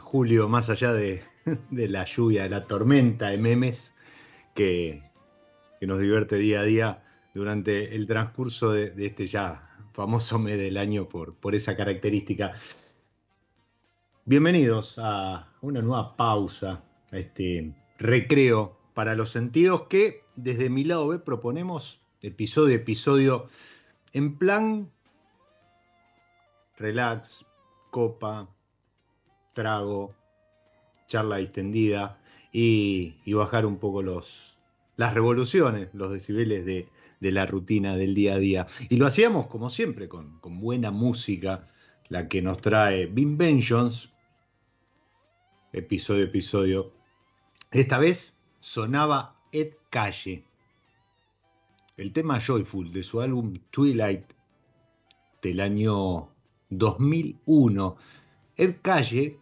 Julio, más allá de, la lluvia, de la tormenta de memes que, nos divierte día a día durante el transcurso de, este ya famoso mes del año por, esa característica. Bienvenidos a una nueva pausa, este recreo para los sentidos que desde mi lado B proponemos episodio a episodio en plan relax, copa, trago, charla distendida y, bajar un poco los, las revoluciones, los decibeles de, la rutina del día a día. Y lo hacíamos como siempre, con, buena música, la que nos trae Vengeance, episodio episodio. Esta vez sonaba Ed Calle, el tema Joyful de su álbum Twilight del año 2001. Ed Calle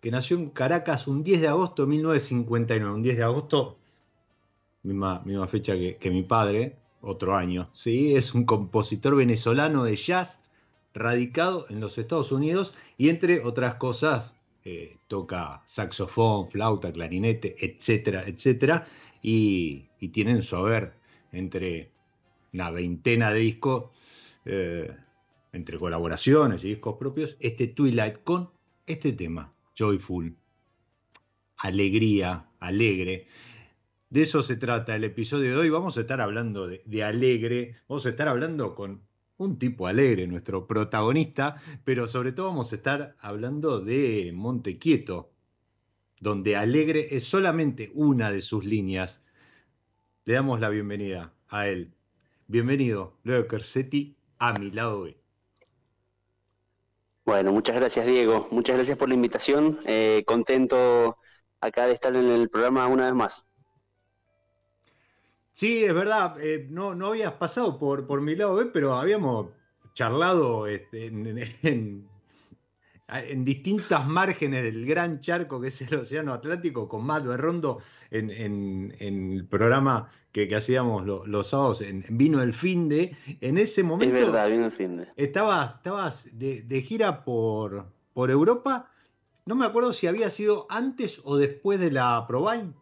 que nació en Caracas un 10 de agosto de 1959, un 10 de agosto, misma, misma fecha que, mi padre, otro año, ¿sí? es un compositor venezolano de jazz radicado en los Estados Unidos y entre otras cosas eh, toca saxofón, flauta, clarinete, etcétera, etcétera, y, tienen su haber entre una veintena de discos, eh, entre colaboraciones y discos propios, este Twilight con este tema, joyful, alegría, alegre. De eso se trata el episodio de hoy. Vamos a estar hablando de, alegre, vamos a estar hablando con un tipo alegre, nuestro protagonista, pero sobre todo vamos a estar hablando de Montequieto, donde alegre es solamente una de sus líneas. Le damos la bienvenida a él. Bienvenido, Leo Kersetti, a mi lado hoy. Bueno, muchas gracias Diego, muchas gracias por la invitación, eh, contento acá de estar en el programa una vez más. Sí, es verdad, eh, no, no habías pasado por, por mi lado B, pero habíamos charlado este, en, distintas márgenes del gran charco que es el Océano Atlántico con Matt Berrondo en, en, el programa que, hacíamos los sábados en Vino el Fin de. En ese momento. Es verdad, vino el fin de. Estabas, estabas de, de gira por, por Europa. No me acuerdo si había sido antes o después de la Provine.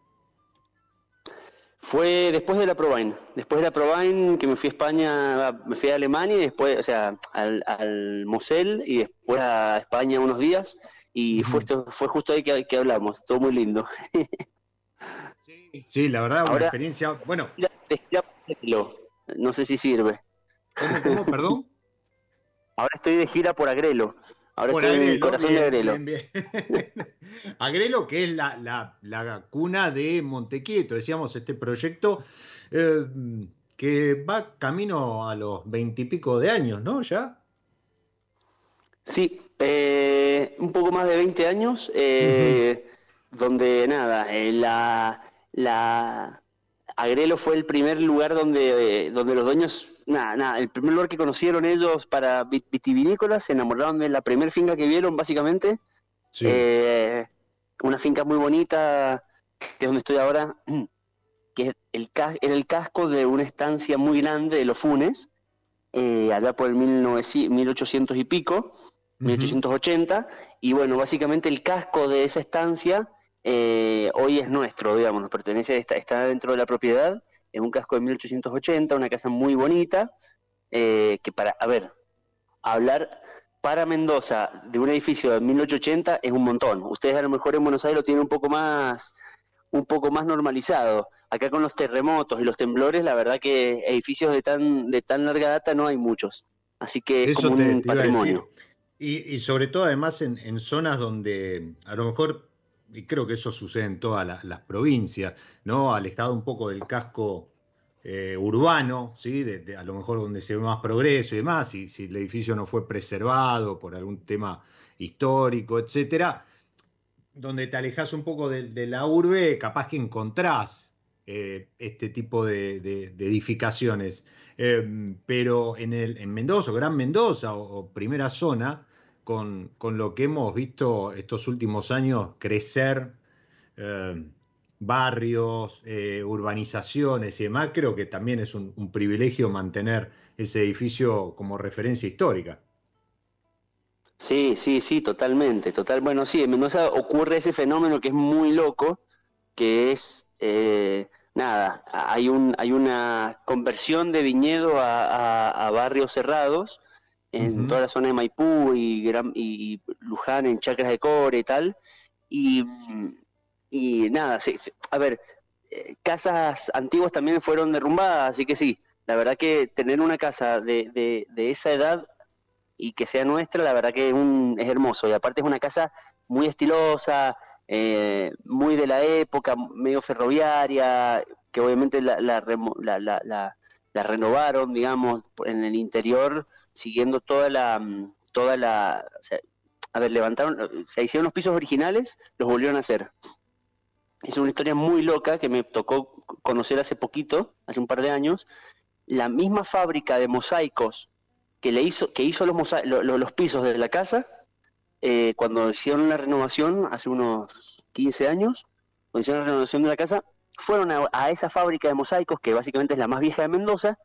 Fue después de la Provine, después de la Provine que me fui a España, me fui a Alemania y después, o sea, al, al Mosel y después a España unos días y fue, fue justo ahí que, hablamos, todo muy lindo. Sí, la verdad, una experiencia, bueno. No sé si sirve. ¿Cómo, cómo, perdón? Ahora estoy de gira por Agrelo. Ahora estoy en el corazón de Agrelo. Agrelo, que es la, la, cuna de Montequieto, decíamos, este proyecto eh, que va camino a los veintipico de años, ¿no? ¿Ya? Sí, eh, un poco más de 20 años, eh, donde nada, la, la Agrelo fue el primer lugar donde, donde los dueños nada, nada, el primer lugar que conocieron ellos para vitivinícolas, se enamoraron de la primera finca que vieron, básicamente. Eh, una finca muy bonita, que es donde estoy ahora, que es el, era el casco de una estancia muy grande de los Funes, eh, allá por el 1800 y pico, 1880, y bueno, básicamente el casco de esa estancia eh, hoy es nuestro, digamos, nos pertenece, está, está dentro de la propiedad, es un casco de 1880, una casa muy bonita, eh, que para, a ver, hablar para Mendoza de un edificio de 1880 es un montón. Ustedes a lo mejor en Buenos Aires lo tienen un poco más un poco más normalizado. Acá con los terremotos y los temblores, la verdad que edificios de tan de tan larga data no hay muchos. Así que es como un patrimonio. Y, sobre todo además en, en, zonas donde a lo mejor y creo que eso sucede en todas las, provincias, ¿no? Alejado un poco del casco eh, urbano, ¿sí? A lo mejor donde se ve más progreso y demás, y si el edificio no fue preservado por algún tema histórico, etcétera, donde te alejas un poco de, la urbe, capaz que encontrás eh, este tipo de, edificaciones. Eh, pero en, el, en Mendoza, Gran Mendoza o primera zona, con, lo que hemos visto estos últimos años crecer eh, barrios, eh, urbanizaciones y demás, creo que también es un, privilegio mantener ese edificio como referencia histórica. Sí, sí, sí, totalmente, total. Bueno, sí, en Mendoza ocurre ese fenómeno que es muy loco, que es eh, nada, hay un, hay una conversión de viñedo a barrios cerrados en toda la zona de Maipú y, Gran, y Luján, en Chacras de Core y tal. Y, y nada, sí, a ver, eh, casas antiguas también fueron derrumbadas, así que sí, la verdad que tener una casa de, de, esa edad y que sea nuestra, la verdad que es, un, es hermoso. Y aparte es una casa muy estilosa, eh, muy de la época, medio ferroviaria, que obviamente la, la, la, la, la renovaron, digamos, en el interior siguiendo toda la, mm, toda la, a ver, levantaron, se hicieron los pisos originales, los volvieron a hacer. Es una historia muy loca que me tocó conocer hace poquito, hace un par de años. La misma fábrica de mosaicos que le hizo, que hizo los, los pisos de la casa, eh, cuando hicieron la renovación hace unos 15 años, cuando hicieron la renovación de la casa, fueron a esa fábrica de mosaicos, que básicamente es la más vieja de Mendoza,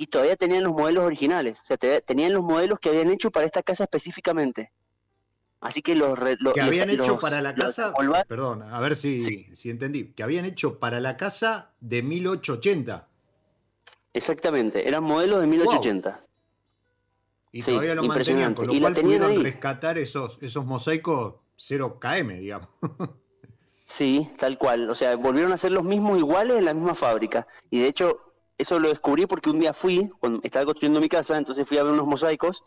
y todavía tenían los modelos originales, o sea, tenían los modelos que habían hecho para esta casa específicamente. Así que los... que habían hecho para la casa... Perdón, a ver si, si entendí. Que habían hecho para la casa de 1880. Exactamente, eran modelos de 1880. Y todavía lo mantenían, con lo y cual pudieron rescatar esos, esos mosaicos 0 km, digamos. sí, tal cual. O sea, volvieron a ser los mismos iguales en la misma fábrica. Y de hecho, eso lo descubrí porque un día fui, estaba construyendo mi casa, entonces fui a ver unos mosaicos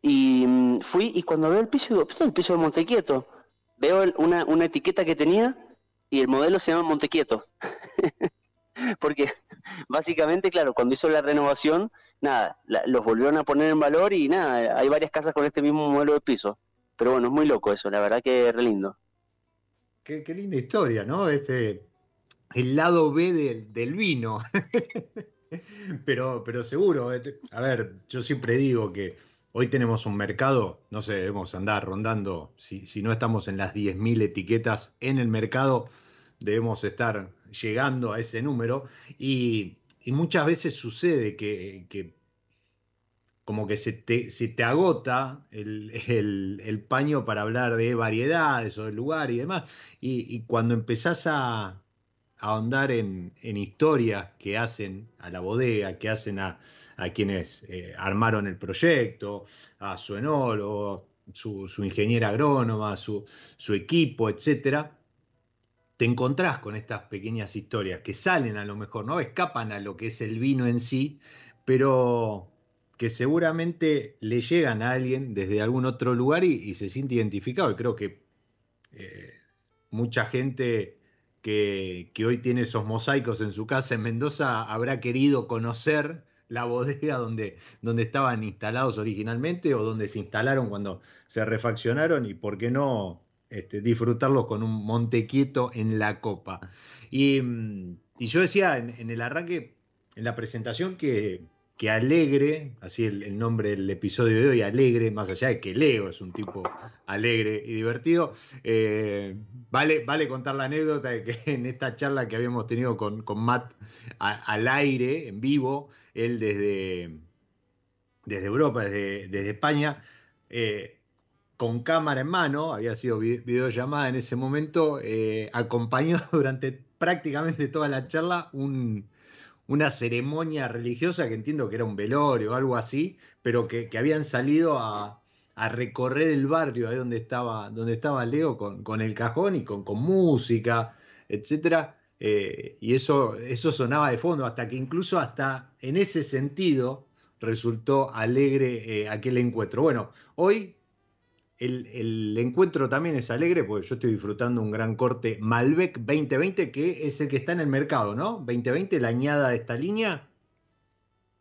y mm, fui y cuando veo el piso, digo, el piso de Montequieto. Veo una, una etiqueta que tenía y el modelo se llama Montequieto. porque básicamente, claro, cuando hizo la renovación, nada, los volvieron a poner en valor y nada, hay varias casas con este mismo modelo de piso. Pero bueno, es muy loco eso, la verdad que es re lindo. Qué, qué linda historia, ¿no? Este, el lado B del, vino. pero, pero seguro, eh, a ver, yo siempre digo que hoy tenemos un mercado, no sé, debemos andar rondando, si, si no estamos en las 10.000 etiquetas en el mercado, debemos estar llegando a ese número y, muchas veces sucede que, como que se te, te agota el, paño para hablar de variedades o de lugar y demás. Y, cuando empezás a, ahondar en, historias que hacen a la bodega, que hacen a, quienes eh, armaron el proyecto, a su enólogo, su, su ingeniera agrónoma, su, su equipo, etcétera, te encontrás con estas pequeñas historias que salen a lo mejor, no escapan a lo que es el vino en sí, pero que seguramente le llegan a alguien desde algún otro lugar y, se siente identificado. Y creo que eh, mucha gente que, hoy tiene esos mosaicos en su casa en Mendoza habrá querido conocer la bodega donde, donde estaban instalados originalmente o donde se instalaron cuando se refaccionaron y por qué no este, disfrutarlo con un Montequieto en la copa. Y, mm, yo decía en, el arranque, en la presentación, que, Alegre, así el, nombre del episodio de hoy, Alegre, más allá de que Leo es un tipo alegre y divertido, eh, vale, vale contar la anécdota de que en esta charla que habíamos tenido con, Matt al aire, en vivo, él desde, desde Europa, desde, desde España, eh, con cámara en mano, había sido videollamada en ese momento, eh, acompañó durante prácticamente toda la charla una ceremonia religiosa que entiendo que era un velorio o algo así, pero que, habían salido a, recorrer el barrio ahí donde estaba, donde estaba Leo con, el cajón y con, música, etcétera. Eh, y eso, eso sonaba de fondo, hasta que incluso hasta en ese sentido resultó alegre eh, aquel encuentro. Bueno, hoy el, encuentro también es alegre porque yo estoy disfrutando un gran corte Malbec 2020 que es el que está en el mercado, ¿no? 2020, la añada de esta línea.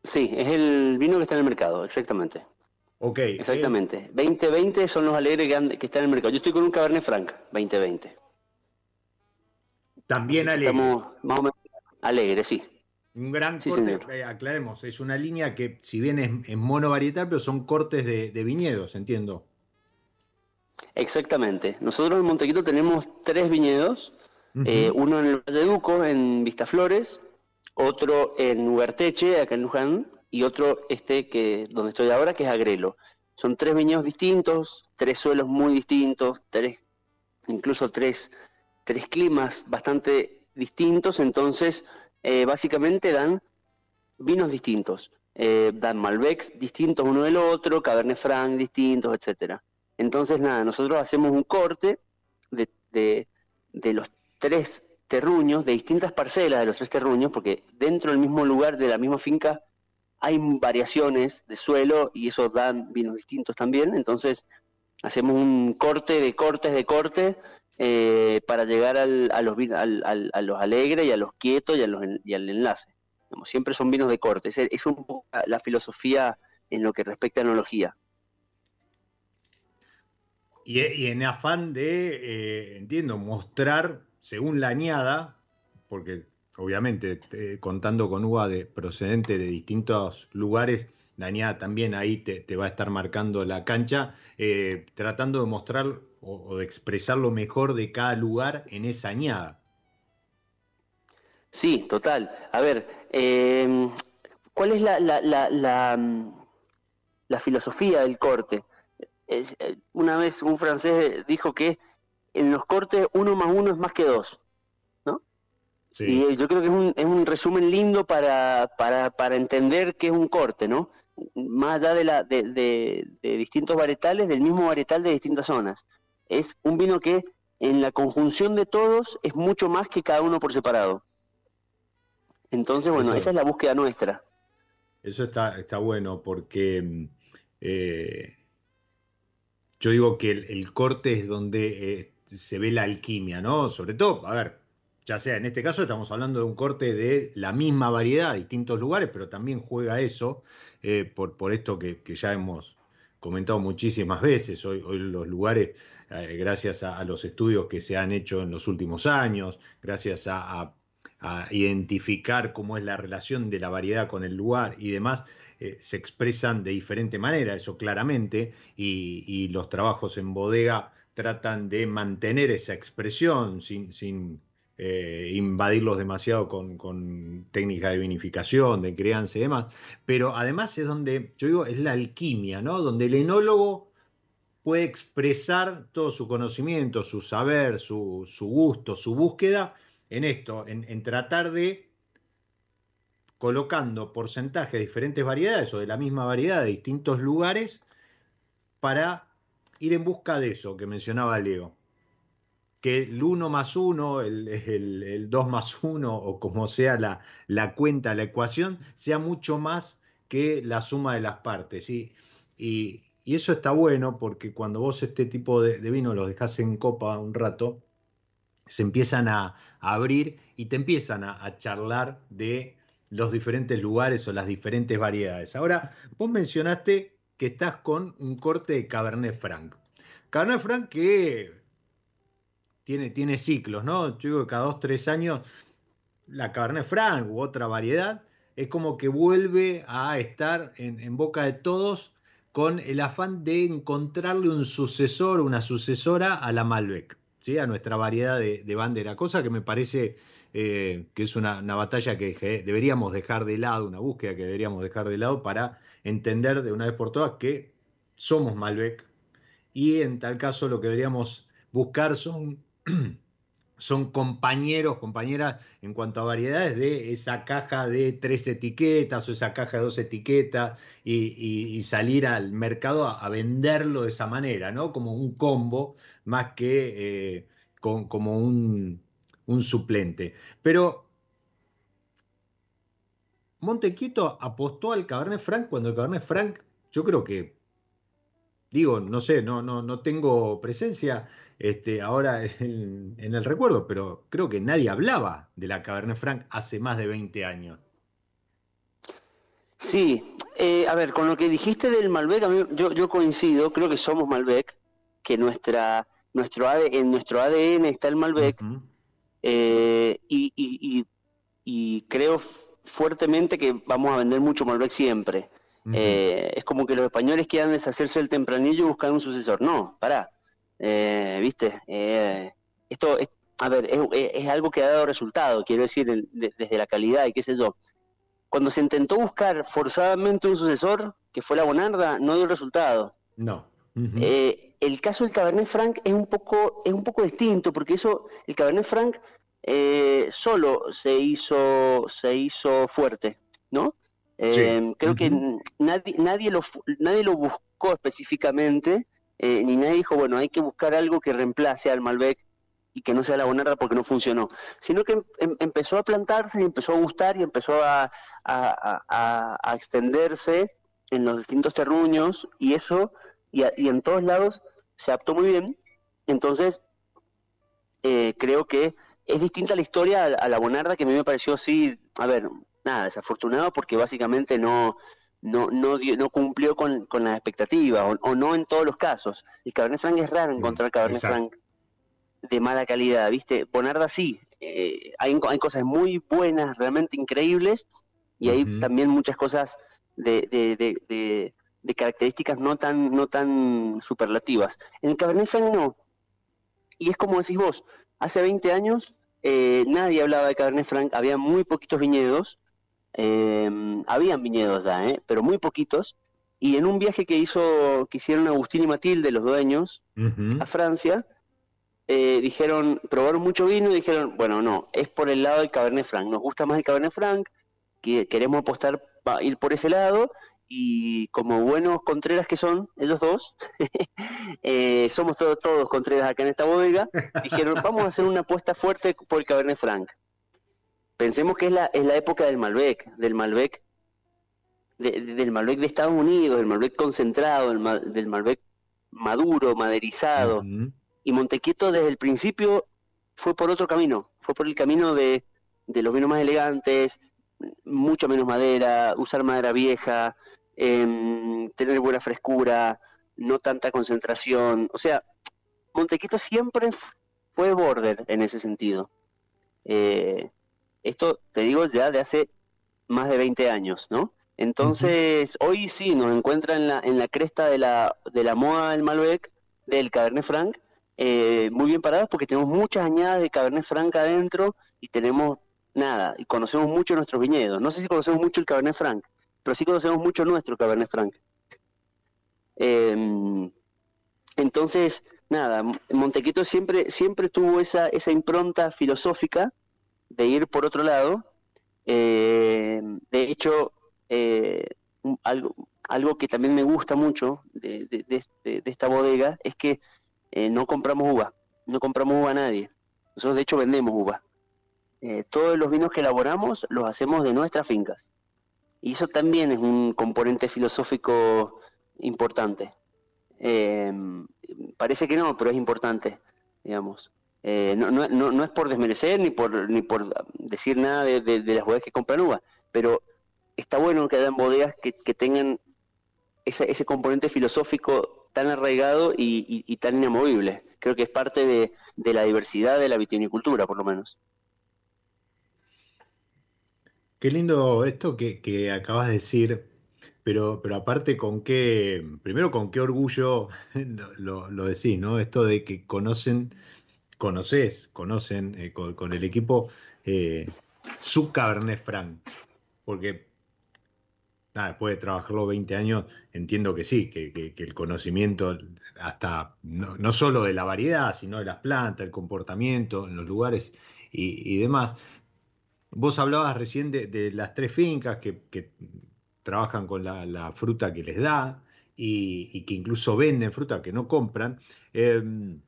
Sí, es el vino que está en el mercado, exactamente. Ok. Exactamente. 2020 son los alegres que, están en el mercado. Yo estoy con un Cabernet Franc 2020. También alegre. Estamos más o menos alegre, sí. Un gran corte, eh, aclaremos, es una línea que si bien es, es monovarietal, pero son cortes de viñedos, entiendo. Exactamente. Nosotros en Montequito tenemos tres viñedos, eh, uno en el Valle Duco, en Vistaflores, otro en Ugarteche, acá en Luján, y otro este que donde estoy ahora, que es Agrelo. Son tres viñedos distintos, tres suelos muy distintos, tres, incluso tres, tres climas bastante distintos, entonces eh, básicamente dan vinos distintos. Eh, dan Malbecs distintos uno del otro, Cabernet Franc distintos, etcétera. Entonces, nada, nosotros hacemos un corte de, los tres terruños, de distintas parcelas de los tres terruños, porque dentro del mismo lugar, de la misma finca, hay variaciones de suelo y eso da vinos distintos también. Entonces, hacemos un corte de cortes de corte eh, para llegar a, los, a los alegres y a los quietos y, al enlace. siempre son vinos de corte. Es, es un la filosofía en lo que respecta a enología. Y, en afán de, eh, entiendo, mostrar, según la añada, porque obviamente contando con uva de, procedente de distintos lugares, la añada también ahí te, va a estar marcando la cancha, eh, tratando de mostrar o, de expresar lo mejor de cada lugar en esa añada. Sí, total. A ver, em, ¿cuál es la, la, la filosofía del corte? Eh, una vez un francés dijo que en los cortes uno más uno es más que dos, ¿no? Y eh, yo creo que es un, es un resumen lindo para, para, entender qué es un corte, ¿no? Más allá de, la, de, de, distintos varietales, del mismo varietal de distintas zonas. Es un vino que en la conjunción de todos es mucho más que cada uno por separado. Entonces, bueno, esa es la búsqueda nuestra. Eso está, está bueno porque mm, eh, yo digo que el, corte es donde eh, se ve la alquimia, ¿no? Sobre todo, a ver, ya sea en este caso estamos hablando de un corte de la misma variedad, distintos lugares, pero también juega eso, eh, por, por esto que, ya hemos comentado muchísimas veces. Hoy, los lugares, eh, gracias a, los estudios que se han hecho en los últimos años, gracias a, identificar cómo es la relación de la variedad con el lugar y demás, eh, se expresan de diferente manera, eso claramente, y, los trabajos en bodega tratan de mantener esa expresión sin, eh, invadirlos demasiado con, con técnicas de vinificación, de crianza y demás, pero además es donde, yo digo, es la alquimia, ¿no? Donde el enólogo puede expresar todo su conocimiento, su saber, su, gusto, su búsqueda en esto, en tratar de colocando porcentajes de diferentes variedades o de la misma variedad de distintos lugares para ir en busca de eso que mencionaba Leo. Que el 1 más 1, el, el, 2 más 1 o como sea la, la, cuenta, la ecuación, sea mucho más que la suma de las partes. Y, y, eso está bueno porque cuando vos este tipo de, vino los dejas en copa un rato, se empiezan a, abrir y te empiezan a charlar de los diferentes lugares o las diferentes variedades. Ahora, vos mencionaste que estás con un corte de Cabernet Franc. Cabernet Franc que tiene, tiene ciclos, ¿no? Yo digo que cada dos, tres años la Cabernet Franc u otra variedad es como que vuelve a estar en, boca de todos con el afán de encontrarle un sucesor, una sucesora a la Malbec, a nuestra variedad de, de bandera, cosa que me parece eh, que es una, batalla que deberíamos dejar de lado, una búsqueda que deberíamos dejar de lado para entender de una vez por todas que somos Malbec. Y en tal caso lo que deberíamos buscar son, son compañeros, compañeras en cuanto a variedades de esa caja de tres etiquetas o esa caja de dos etiquetas y, salir al mercado a, venderlo de esa manera, ¿no? Como un combo más que eh, como un un suplente. Pero Montequito apostó al Cabernet Franc cuando el Cabernet Franc, yo creo que, digo, no sé, no, no, no tengo presencia este, ahora en, el recuerdo, pero creo que nadie hablaba de la Cabernet Franc hace más de 20 años. Sí, eh, a ver, con lo que dijiste del Malbec, yo, yo coincido, creo que somos Malbec, que nuestra, nuestro en nuestro ADN está el Malbec, eh, y, creo fuertemente que vamos a vender mucho Malbec siempre. Eh, es como que los españoles quieran deshacerse del tempranillo y buscar un sucesor. No, pará. Eh, ¿Viste? esto, es, a ver, es, algo que ha dado resultado, quiero decir, desde la calidad y qué sé yo. Cuando se intentó buscar forzadamente un sucesor, que fue la Bonarda, no dio resultado. No el caso del Cabernet Franc es un poco, es un poco distinto, porque eso, el Cabernet Franc eh, solo se hizo, se hizo fuerte, ¿no? Eh, creo que nadie, nadie, lo, nadie lo buscó específicamente, eh, ni nadie dijo, bueno, hay que buscar algo que reemplace al Malbec y que no sea la Bonarda porque no funcionó, sino que em, empezó a plantarse y empezó a gustar y empezó a, a, extenderse en los distintos terruños y eso, y, y en todos lados se adaptó muy bien. Entonces, eh, creo que es distinta la historia a, la Bonarda, que a mí me pareció así, a ver, nada, desafortunado porque básicamente no, no, no, no cumplió con, con las expectativas, o, no en todos los casos. El Cabernet Franc es raro encontrar Cabernet Franc de mala calidad, ¿viste? Bonarda sí, eh, hay, hay cosas muy buenas, realmente increíbles, y hay también muchas cosas de, de, de características no tan, no tan superlativas. En el Cabernet Franc no. Y es como decís vos, hace 20 años eh, nadie hablaba de Cabernet Franc, había muy poquitos viñedos, eh, habían viñedos ya, eh, pero muy poquitos. Y en un viaje que hizo, que hicieron Agustín y Matilde, los dueños, a Francia, dijeron, probaron mucho vino y dijeron, bueno, no, es por el lado del Cabernet Franc, nos gusta más el Cabernet Franc, que queremos apostar, ir por ese lado, y como buenos Contreras que son, ellos dos, eh, somos todos, todos Contreras acá en esta bodega, dijeron, vamos a hacer una apuesta fuerte por el Cabernet Franc. Pensemos que es la, es la época del Malbec, del Malbec, del Malbec de Estados Unidos, del Malbec concentrado, del, Malbec maduro, maderizado. Y Montequieto desde el principio fue por otro camino, fue por el camino de, de los vinos más elegantes, mucho menos madera, usar madera vieja, Em, tener buena frescura, no tanta concentración. O sea, Montequito siempre fue border en ese sentido. Eh, Esto te digo ya de hace más de 20 años, ¿no? Entonces, hoy sí nos encuentra en la, en la cresta de la, de la moda del Malbec, del Cabernet Franc, eh, muy bien parados porque tenemos muchas añadas de Cabernet Franc adentro y tenemos nada, y conocemos mucho nuestros viñedos. No sé si conocemos mucho el Cabernet Franc, pero sí conocemos mucho nuestro Cabernet Franc. Em, entonces, nada, Montequito siempre, siempre tuvo esa, esa impronta filosófica de ir por otro lado. Em, de hecho, eh, algo, algo que también me gusta mucho de, de, esta bodega es que eh, no compramos uva, no compramos uva a nadie. Nosotros de hecho vendemos uva. Eh, todos los vinos que elaboramos los hacemos de nuestras fincas. Y eso también es un componente filosófico importante. Eh, parece que no, pero es importante, digamos. Eh, no, no, no, es por desmerecer ni por, ni por decir nada de, las bodegas que compran uva, pero está bueno que hayan bodegas que, tengan ese, ese componente filosófico tan arraigado y, tan inamovible. Creo que es parte de, de la diversidad de la vitivinicultura, por lo menos. Qué lindo esto que, acabas de decir, pero, pero aparte con qué, primero con qué orgullo lo, decís, ¿no? Esto de que conocen, conoces, conocen eh, con, el equipo eh, su Cabernet Franc, porque nada, después de trabajarlo 20 años, entiendo que sí, que, el conocimiento hasta no, no, solo de la variedad, sino de las plantas, el comportamiento en los lugares y, demás. Vos hablabas recién de, las tres fincas que, trabajan con la, fruta que les da y, que incluso venden fruta que no compran. Em,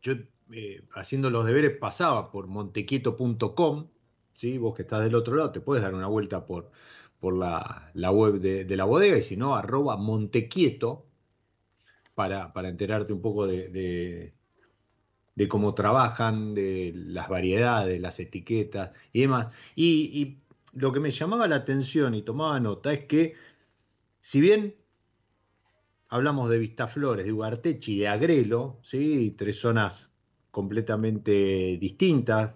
yo, eh, haciendo los deberes, pasaba por montequieto.com. ¿sí? Vos que estás del otro lado, te puedes dar una vuelta por, por la, web de, la bodega y si no, arroba montequieto para, para enterarte un poco de de cómo trabajan, de las variedades, las etiquetas y demás. Y, lo que me llamaba la atención y tomaba nota es que, si bien hablamos de Vistaflores, de Ugartechi de Agrelo, ¿sí? tres zonas completamente distintas,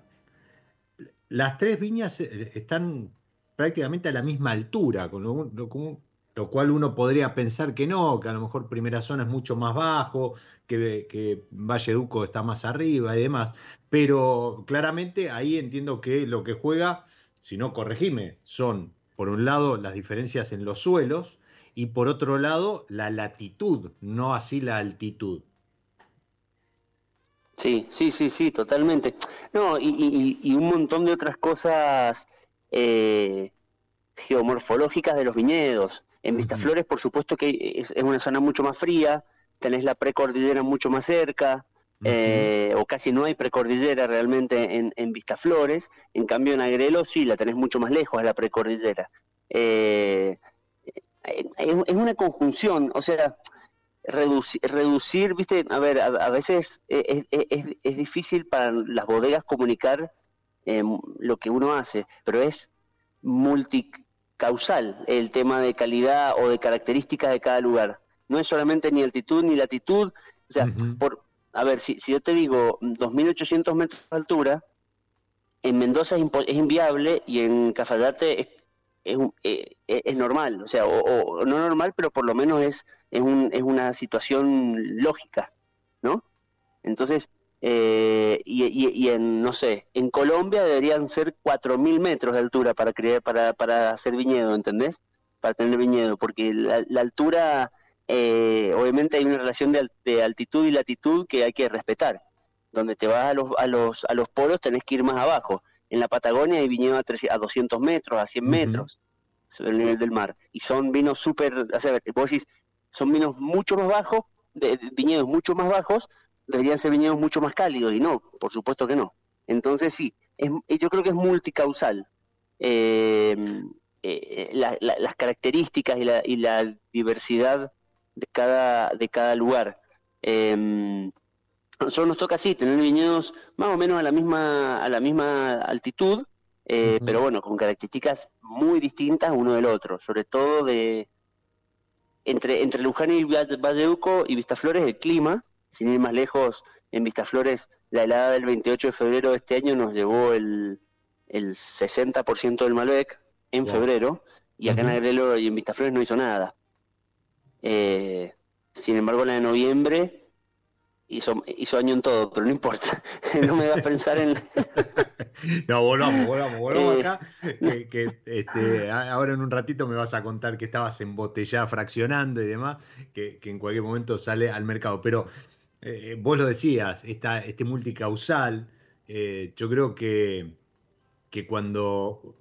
las tres viñas eh, están prácticamente a la misma altura, con lo, cual uno podría pensar que no, que a lo mejor primera zona es mucho más bajo, que, que Valle Duco está más arriba y demás, pero claramente ahí entiendo que lo que juega, si no corregime, son por un lado las diferencias en los suelos y por otro lado la latitud, no así la altitud. Sí, sí, sí, sí, totalmente. No, y, un montón de otras cosas eh, geomorfológicas de los viñedos. En Vistaflores, por supuesto que es, una zona mucho más fría, tenés la precordillera mucho más cerca, eh, o casi no hay precordillera realmente en, en Vistaflores, en cambio en Agrelo sí, la tenés mucho más lejos a la precordillera. Eh, es, una conjunción, o sea, reducir, reducir viste, a ver, a, veces es, es, difícil para las bodegas comunicar eh, lo que uno hace, pero es multi causal el tema de calidad o de características de cada lugar. No es solamente ni altitud ni latitud. O sea, por, a ver, si, si yo te digo 2.800 metros de altura, en Mendoza es, inviable y en Cafayate es, es, eh, es, normal. O sea, o, no normal, pero por lo menos es, es, un, es una situación lógica, ¿no? Entonces, eh, y, en, no sé, en Colombia deberían ser 4.000 metros de altura para, crear, para, para hacer viñedo, ¿entendés? Para tener viñedo, porque la, altura, eh, obviamente hay una relación de, altitud y latitud que hay que respetar. Donde te vas a los, a, los, a los polos tenés que ir más abajo. En la Patagonia hay viñedo a, a 200 metros, a 100 metros sobre el nivel del mar. Y son vinos súper, o sea, vos decís, son vinos mucho más bajos, de viñedos mucho más bajos, deberían ser viñedos mucho más cálidos y no, por supuesto que no. Entonces sí, es, yo creo que es multicausal. Eh, eh, las características y la, y la, diversidad de cada, de cada lugar. Eh, nosotros nos toca así, tener viñedos más o menos a la misma, a la misma altitud, eh, pero bueno, con características muy distintas uno del otro, sobre todo de entre, entre Luján y Valledupco y Vistaflores el clima, sin ir más lejos, en Vistaflores, la helada del 28 de febrero de este año nos llevó el, el 60% del Malbec en febrero y acá en Agrelo y en Vistaflores no hizo nada. Eh, sin embargo, la de noviembre hizo, hizo año en todo, pero no importa, no me va a pensar en... no, volvamos, volvamos, volvamos acá, que, este, ahora en un ratito me vas a contar que estabas embotellada, fraccionando y demás, que, en cualquier momento sale al mercado, pero eh, vos lo decías, esta, este multicausal, eh, yo creo que, que cuando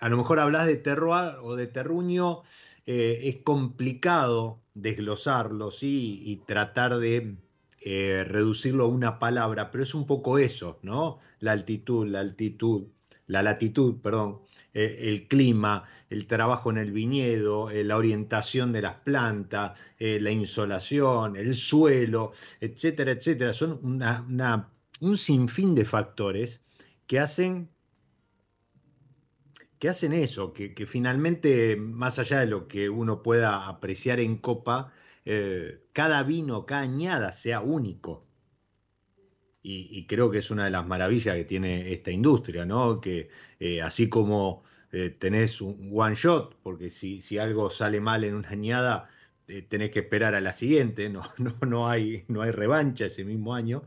a lo mejor hablas de terroir o de terruño, eh, es complicado desglosarlo ¿sí? y tratar de eh, reducirlo a una palabra, pero es un poco eso, ¿no? La altitud, la altitud, la latitud, perdón, eh, el clima, el trabajo en el viñedo, eh, la orientación de las plantas, la insolación, el suelo, etcétera, etcétera. Son un sinfín de factores que hacen que hacen eso, que, que, finalmente, más allá de lo que uno pueda apreciar en copa, eh, cada vino, cada añada sea único. Y, creo que es una de las maravillas que tiene esta industria, ¿no? Que eh, así como eh, tenés un one shot, porque si, si, algo sale mal en una añada, tenés que esperar a la siguiente, no, no, no, hay, no hay revancha ese mismo año.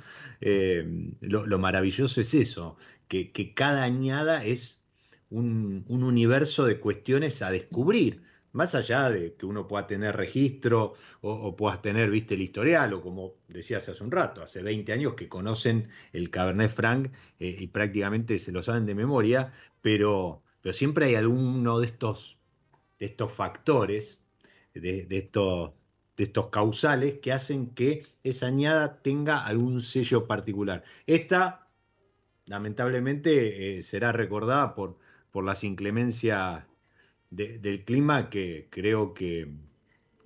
Lo, maravilloso es eso, que, que cada añada es un, un universo de cuestiones a descubrir más allá de que uno pueda tener registro o, puedas tener, viste, el historial, o como decías hace un rato, hace 20 años que conocen el Cabernet Franc eh, y prácticamente se lo saben de memoria, pero, pero siempre hay alguno de estos, de estos factores, de, estos, de estos causales que hacen que esa añada tenga algún sello particular. Esta, lamentablemente, eh, será recordada por, por las inclemencias del clima que creo que,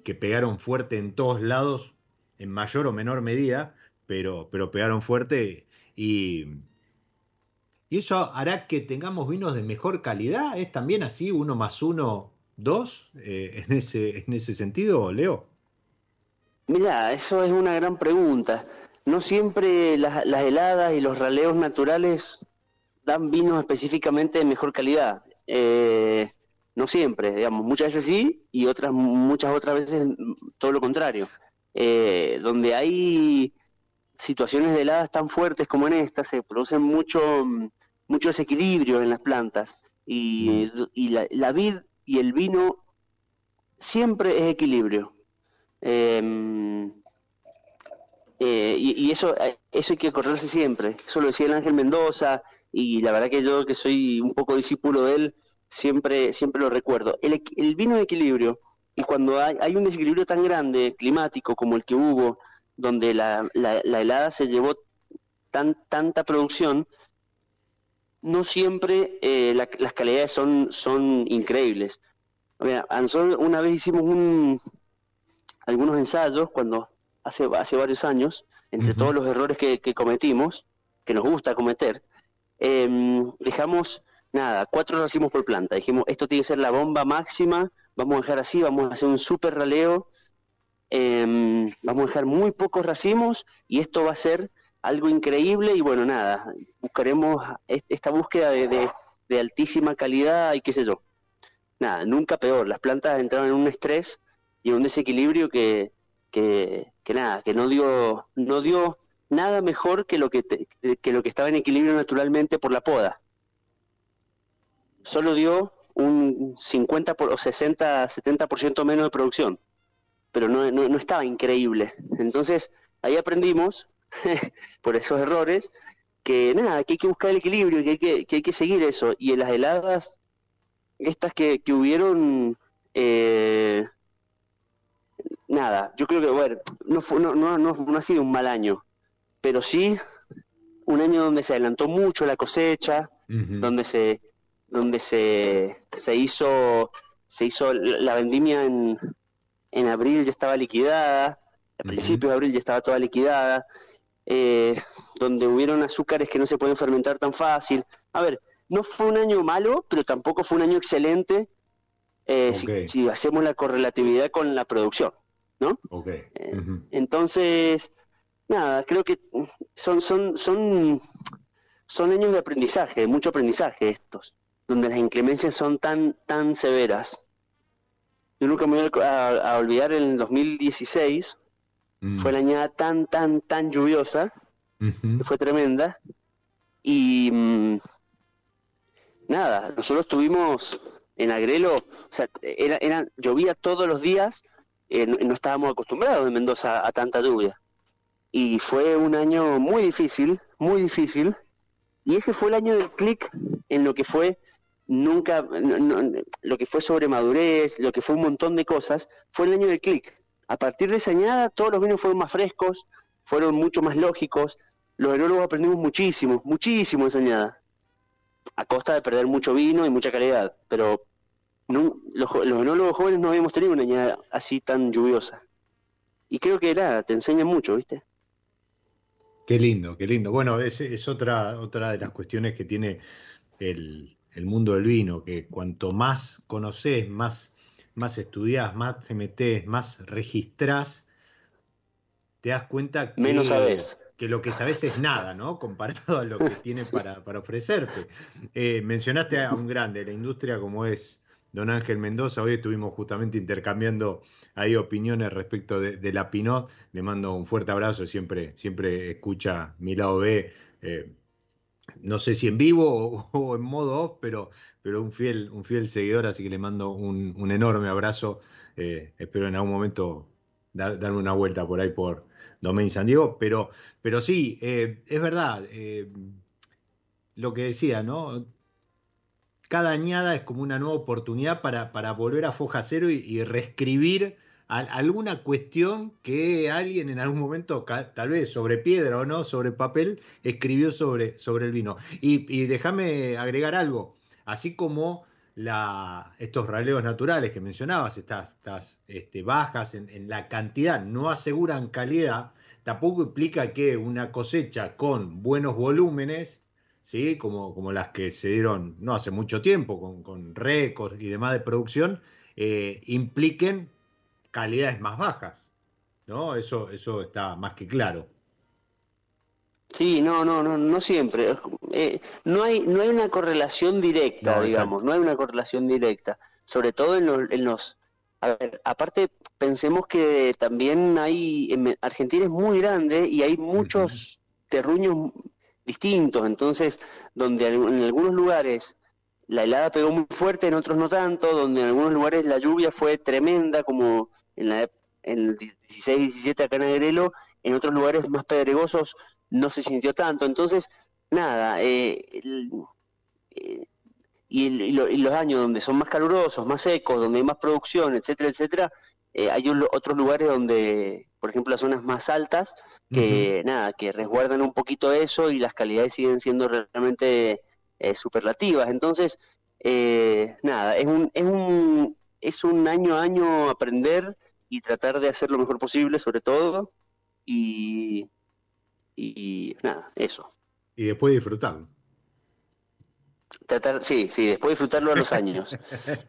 que, pegaron fuerte en todos lados, en mayor o menor medida, pero, pero pegaron fuerte y, y eso hará que tengamos vinos de mejor calidad. ¿Es también así, uno más uno, dos, eh, en, ese, en ese sentido, Leo? Mira, eso es una gran pregunta. No siempre las, las heladas y los raleos naturales dan vinos específicamente de mejor calidad. Eh, no siempre, digamos, muchas veces sí y otras muchas otras veces todo lo contrario. Eh, donde hay situaciones de heladas tan fuertes como en esta, se producen mucho, mucho desequilibrio en las plantas y, y la, vid y el vino siempre es equilibrio. Em, eh, y, y, eso, eso hay que acordarse siempre. Eso lo decía el Ángel Mendoza y la verdad que yo que soy un poco discípulo de él, siempre, siempre lo recuerdo. El, el vino de equilibrio, y cuando hay, hay, un desequilibrio tan grande climático como el que hubo, donde la, la, helada se llevó tan, tanta producción, no siempre eh, las calidades son, son increíbles. una vez hicimos un, algunos ensayos cuando hace, hace varios años, entre todos los errores que, que, cometimos, que nos gusta cometer, em, dejamos nada, cuatro racimos por planta. Dijimos, esto tiene que ser la bomba máxima, vamos a dejar así, vamos a hacer un super raleo, em, vamos a dejar muy pocos racimos y esto va a ser algo increíble y bueno, nada, buscaremos esta búsqueda de, altísima calidad y qué sé yo. Nada, nunca peor, las plantas entraron en un estrés y un desequilibrio que, que, nada, que no dio, no dio nada mejor que lo que, que lo que estaba en equilibrio naturalmente por la poda solo dio un 50 por, o 60, 70% menos de producción, pero no, no, estaba increíble. Entonces ahí aprendimos, por esos errores, que nada, que hay que buscar el equilibrio, que hay que, que, hay que seguir eso. Y en las heladas, estas que, que hubieron, eh, nada, yo creo que, bueno, no, fue, no, no, no, ha sido un mal año, pero sí un año donde se adelantó mucho la cosecha, donde se donde se, se hizo se hizo la vendimia en, en abril ya estaba liquidada, a principios de abril ya estaba toda liquidada, eh, donde hubieron azúcares que no se pueden fermentar tan fácil. A ver, no fue un año malo, pero tampoco fue un año excelente eh, si, hacemos la correlatividad con la producción, ¿no? Eh, entonces, nada, creo que son, son, son son años de aprendizaje, de mucho aprendizaje estos, donde las inclemencias son tan, tan severas. Yo nunca me voy a, olvidar en el 2016, mm. fue la añada tan, tan, tan lluviosa, que fue tremenda, y mm, nada, nosotros tuvimos en Agrelo, o sea, era, llovía todos los días, eh, no estábamos acostumbrados en Mendoza a tanta lluvia. Y fue un año muy difícil, muy difícil, y ese fue el año del clic en lo que fue nunca, lo que fue sobre madurez, lo que fue un montón de cosas, fue el año del clic. A partir de esa añada todos los vinos fueron más frescos, fueron mucho más lógicos, los enólogos aprendimos muchísimo, muchísimo esa añada a costa de perder mucho vino y mucha calidad, pero los, los enólogos jóvenes no habíamos tenido una añada así tan lluviosa. Y creo que era, te enseña mucho, ¿viste? Qué lindo, qué lindo. Bueno, es, es otra, otra de las cuestiones que tiene el, el mundo del vino, que cuanto más conoces, más, más estudiás, más te metés, más registrás, te das cuenta que... Menos sabes que lo que sabes es nada, ¿no? Comparado a lo que tiene para, ofrecerte. Eh, mencionaste a un grande de la industria como es don Ángel Mendoza. Hoy estuvimos justamente intercambiando ahí opiniones respecto de, la Pinot. Le mando un fuerte abrazo, siempre, siempre escucha mi lado B. Eh, no sé si en vivo o, en modo off, pero, pero un, fiel, un fiel seguidor, así que le mando un, enorme abrazo. Eh, espero en algún momento darme una vuelta por ahí por, Domain San Diego, pero, pero sí, eh, es verdad, eh, lo que decía, ¿no? Cada añada es como una nueva oportunidad para, para volver a foja cero y, reescribir alguna cuestión que alguien en algún momento, tal vez sobre piedra o no, sobre papel, escribió sobre, sobre el vino. Y, déjame agregar algo, así como estos raleos naturales que mencionabas, estas, este, bajas en, la cantidad, no aseguran calidad, tampoco implica que una cosecha con buenos volúmenes, ¿sí? como, como las que se dieron no hace mucho tiempo, con, con récords y demás de producción, eh, impliquen calidades más bajas. ¿no? Eso, eso está más que claro. Sí, no, no, no, no siempre. Eh, no hay, no hay una correlación directa, digamos, no hay una correlación directa, sobre todo en los, en los, a ver, aparte pensemos que también hay, en Argentina es muy grande y hay muchos terruños distintos, entonces donde en algunos lugares la helada pegó muy fuerte, en otros no tanto, donde en algunos lugares la lluvia fue tremenda, como en la en el 16 17 acá en Agrelo, en otros lugares más pedregosos no se sintió tanto. Entonces, nada, eh, eh, y, los años donde son más calurosos, más secos, donde hay más producción, etcétera, etcétera, eh, hay otros lugares donde, por ejemplo, las zonas más altas, que nada, que resguardan un poquito eso y las calidades siguen siendo realmente superlativas. Entonces, nada, es un, es un es un año a año aprender y tratar de hacer lo mejor posible, sobre todo, y, y nada, eso. Y después disfrutarlo. Tratar, sí, sí, después disfrutarlo a los años.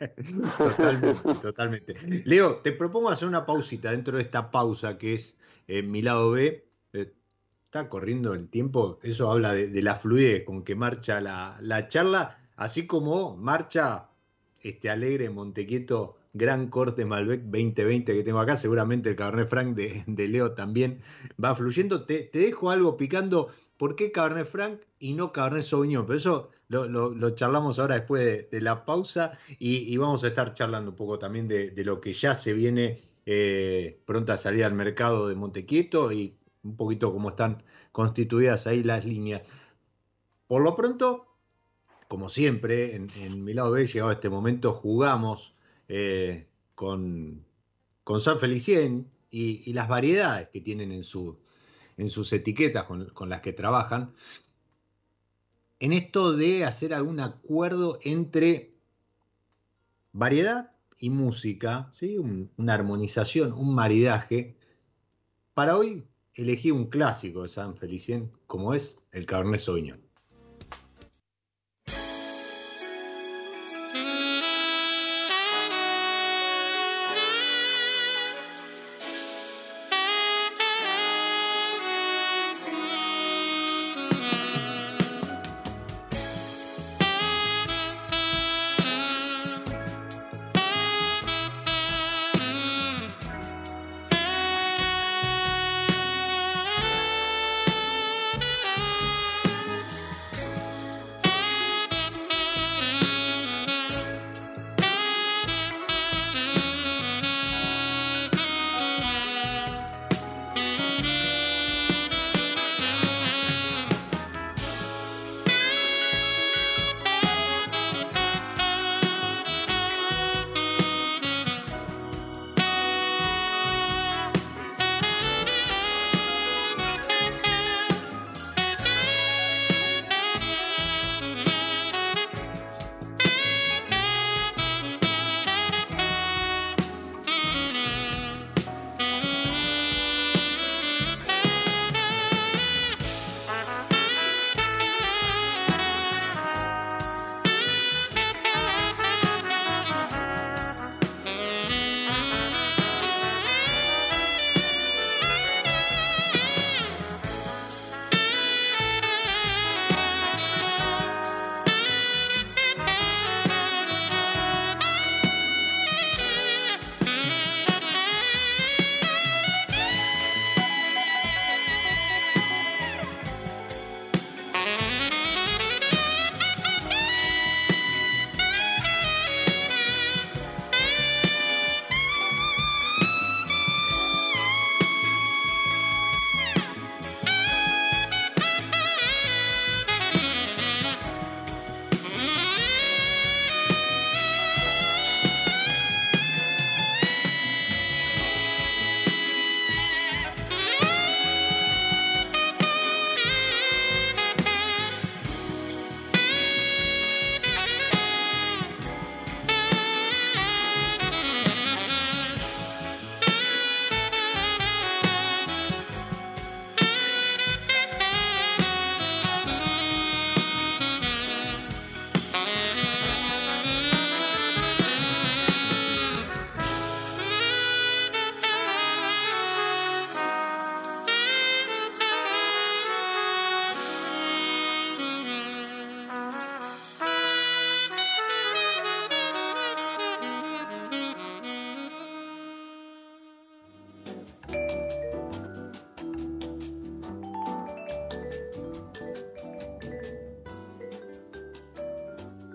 totalmente, totalmente. Leo, te propongo hacer una pausita dentro de esta pausa que es eh, mi lado B. Eh, está corriendo el tiempo, eso habla de, la fluidez con que marcha la, la, charla, así como marcha este alegre Montequieto gran corte Malbec 2020 que tengo acá, seguramente el Cabernet Franc de, Leo también va fluyendo. Te, dejo algo picando, ¿por qué Cabernet Franc y no Cabernet Sauvignon? Pero eso lo, charlamos ahora después de, la pausa y, vamos a estar charlando un poco también de, lo que ya se viene eh, pronta a salir al mercado de Montequieto y un poquito cómo están constituidas ahí las líneas. Por lo pronto, como siempre, en, en mi lado B, llegado a este momento, jugamos eh, con, San Felicien y, las variedades que tienen en, en sus etiquetas con, las que trabajan, en esto de hacer algún acuerdo entre variedad y música, ¿sí? una armonización, un maridaje. Para hoy elegí un clásico de San Felicien como es el Cabernet Sauvignon.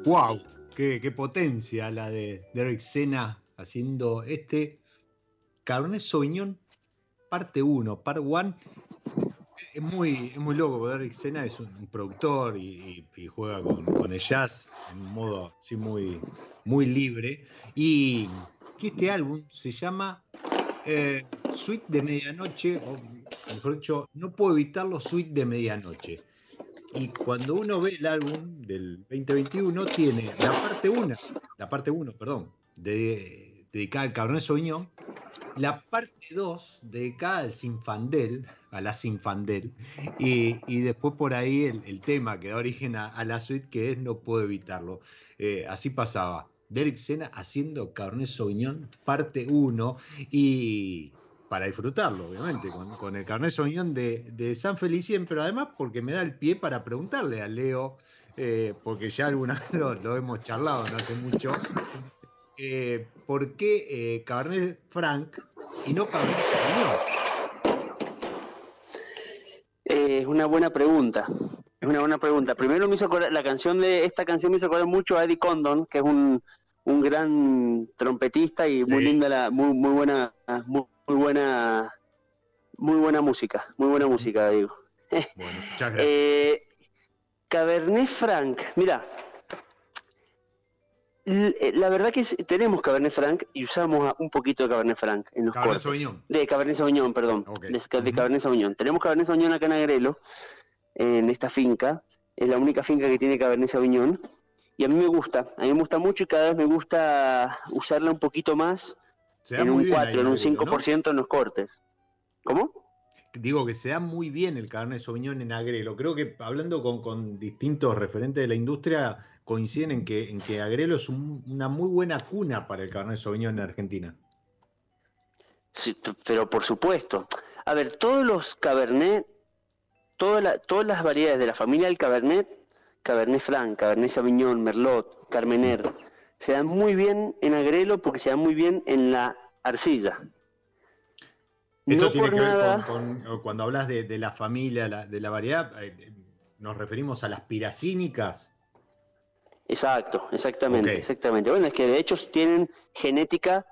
¡Wow! Qué, potencia la de Derek Sena haciendo este Cabernet Sauvignon parte 1, part 1. Es muy, es muy loco, Derek Sena es un, productor y, juega con, con, el jazz en un modo así muy, muy libre. Y este álbum se llama eh, Suite de Medianoche, o mejor dicho, no puedo evitarlo, Suite de Medianoche. Y cuando uno ve el álbum del 2021, tiene la parte 1, la parte 1, perdón, de, dedicada al Cabernet Sauvignon, la parte 2 dedicada al Sinfandel, a la Sinfandel, y, y después por ahí el, el, tema que da origen a, la suite, que es No puedo evitarlo. Eh, así pasaba. Derek Sena haciendo Cabernet Sauvignon parte 1 y para disfrutarlo, obviamente, con, con el Cabernet Sauvignon de, de, San Felicien, pero además porque me da el pie para preguntarle a Leo, eh, porque ya alguna vez lo, lo, hemos charlado no hace mucho, eh, ¿por qué eh, Cabernet Franc y no Cabernet Sauvignon? Es una buena pregunta. Es una buena pregunta. Primero me hizo acordar, la canción de esta canción me hizo acordar mucho a Eddie Condon, que es un, un gran trompetista y muy sí. linda la, muy, muy buena, muy, muy, buena, muy buena música, muy buena música, digo. Bueno, muchas gracias. eh, Cabernet Franc, mira, la verdad que tenemos Cabernet Franc y usamos un poquito de Cabernet Franc en los Cabernet cortes. Sauvignon. De Cabernet Sauvignon, perdón. Okay. De, de, Cabernet Sauvignon. Tenemos Cabernet Sauvignon acá en Agrelo, en esta finca. Es la única finca que tiene Cabernet Sauvignon. Y a mí me gusta, a mí me gusta mucho y cada vez me gusta usarla un poquito más en un 4, en un 5% ¿no? en los cortes. ¿Cómo? Digo que se da muy bien el Cabernet Sauvignon en Agrelo. Creo que hablando con, con distintos referentes de la industria, coinciden en que, en que Agrelo es un, una muy buena cuna para el Cabernet Sauvignon en Argentina. Sí, pero por supuesto. A ver, todos los Cabernet, toda la, todas las variedades de la familia del Cabernet, Cabernet Franc, Cabernet Sauvignon, Merlot, Carmener, se dan muy bien en Agrelo porque se dan muy bien en la arcilla. Esto no tiene que nada... ver con, con, cuando hablas de, de la familia, la, de la variedad, eh, nos referimos a las piracínicas. Exacto, exactamente, okay. exactamente. Bueno, es que de hecho tienen genética,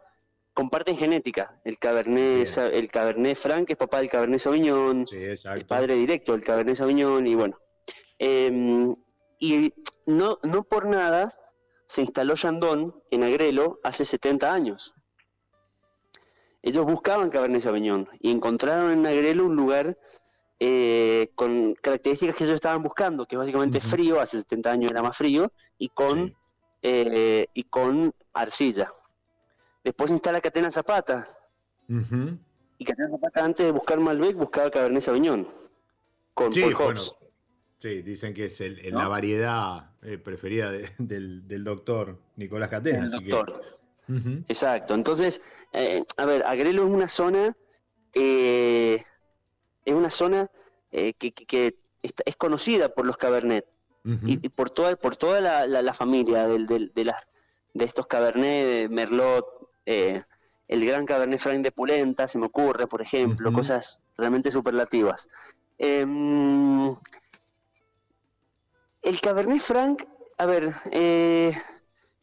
comparten genética. El Cabernet, Bien. el Cabernet Franc es papá del Cabernet Sauvignon, sí, el padre directo del Cabernet Sauvignon y bueno. Eh, y no, no por nada se instaló Chandon en Agrelo hace 70 años. Ellos buscaban Cabernet Sauvignon y encontraron en Agrelo un lugar eh, con características que ellos estaban buscando, que básicamente uh -huh. frío, hace 70 años era más frío, y con, sí. eh, y con arcilla. Después instala Catena Zapata. Uh -huh. Y Catena Zapata, antes de buscar Malbec, buscaba Cabernet Sauvignon. Con sí, Paul bueno, sí, dicen que es el, ¿no? la variedad eh, preferida de, del, del, doctor Nicolás Catena. Doctor. Que... Uh -huh. Exacto. Entonces, eh, a ver, Agrelo es una zona eh, es una zona eh, que, que, que está, es conocida por los Cabernet uh -huh. y, y, por toda, por toda la, la, la familia de, de, de, las, de estos Cabernet, Merlot, el gran Cabernet Franc de Pulenta, se me ocurre, por ejemplo, uh -huh. cosas realmente superlativas. Eh, el Cabernet Franc, a ver, eh,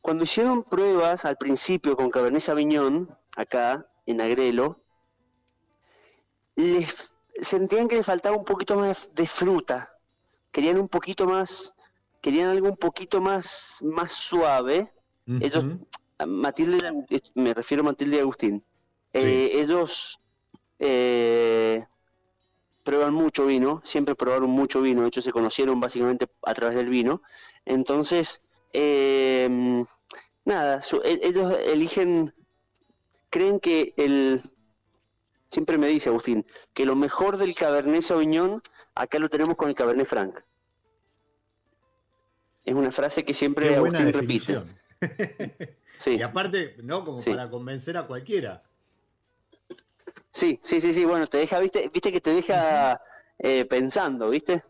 cuando hicieron pruebas al principio con Cabernet Sauvignon, acá en Agrelo, les sentían que le faltaba un poquito más de fruta, querían un poquito más, querían algo un poquito más, más suave. Uh -huh. Ellos, Matilde, me refiero a Matilde y Agustín, sí. eh, ellos eh, prueban mucho vino, siempre probaron mucho vino, de hecho se conocieron básicamente a través del vino. Entonces, eh, nada, su, e, ellos eligen, creen que el, siempre me dice Agustín, que lo mejor del Cabernet Sauvignon, acá lo tenemos con el Cabernet Franc. Es una frase que siempre Agustín repite. sí. Y aparte, ¿no? Como sí. para convencer a cualquiera. Sí, sí, sí, sí, bueno, te deja, viste, viste que te deja eh, pensando, ¿viste?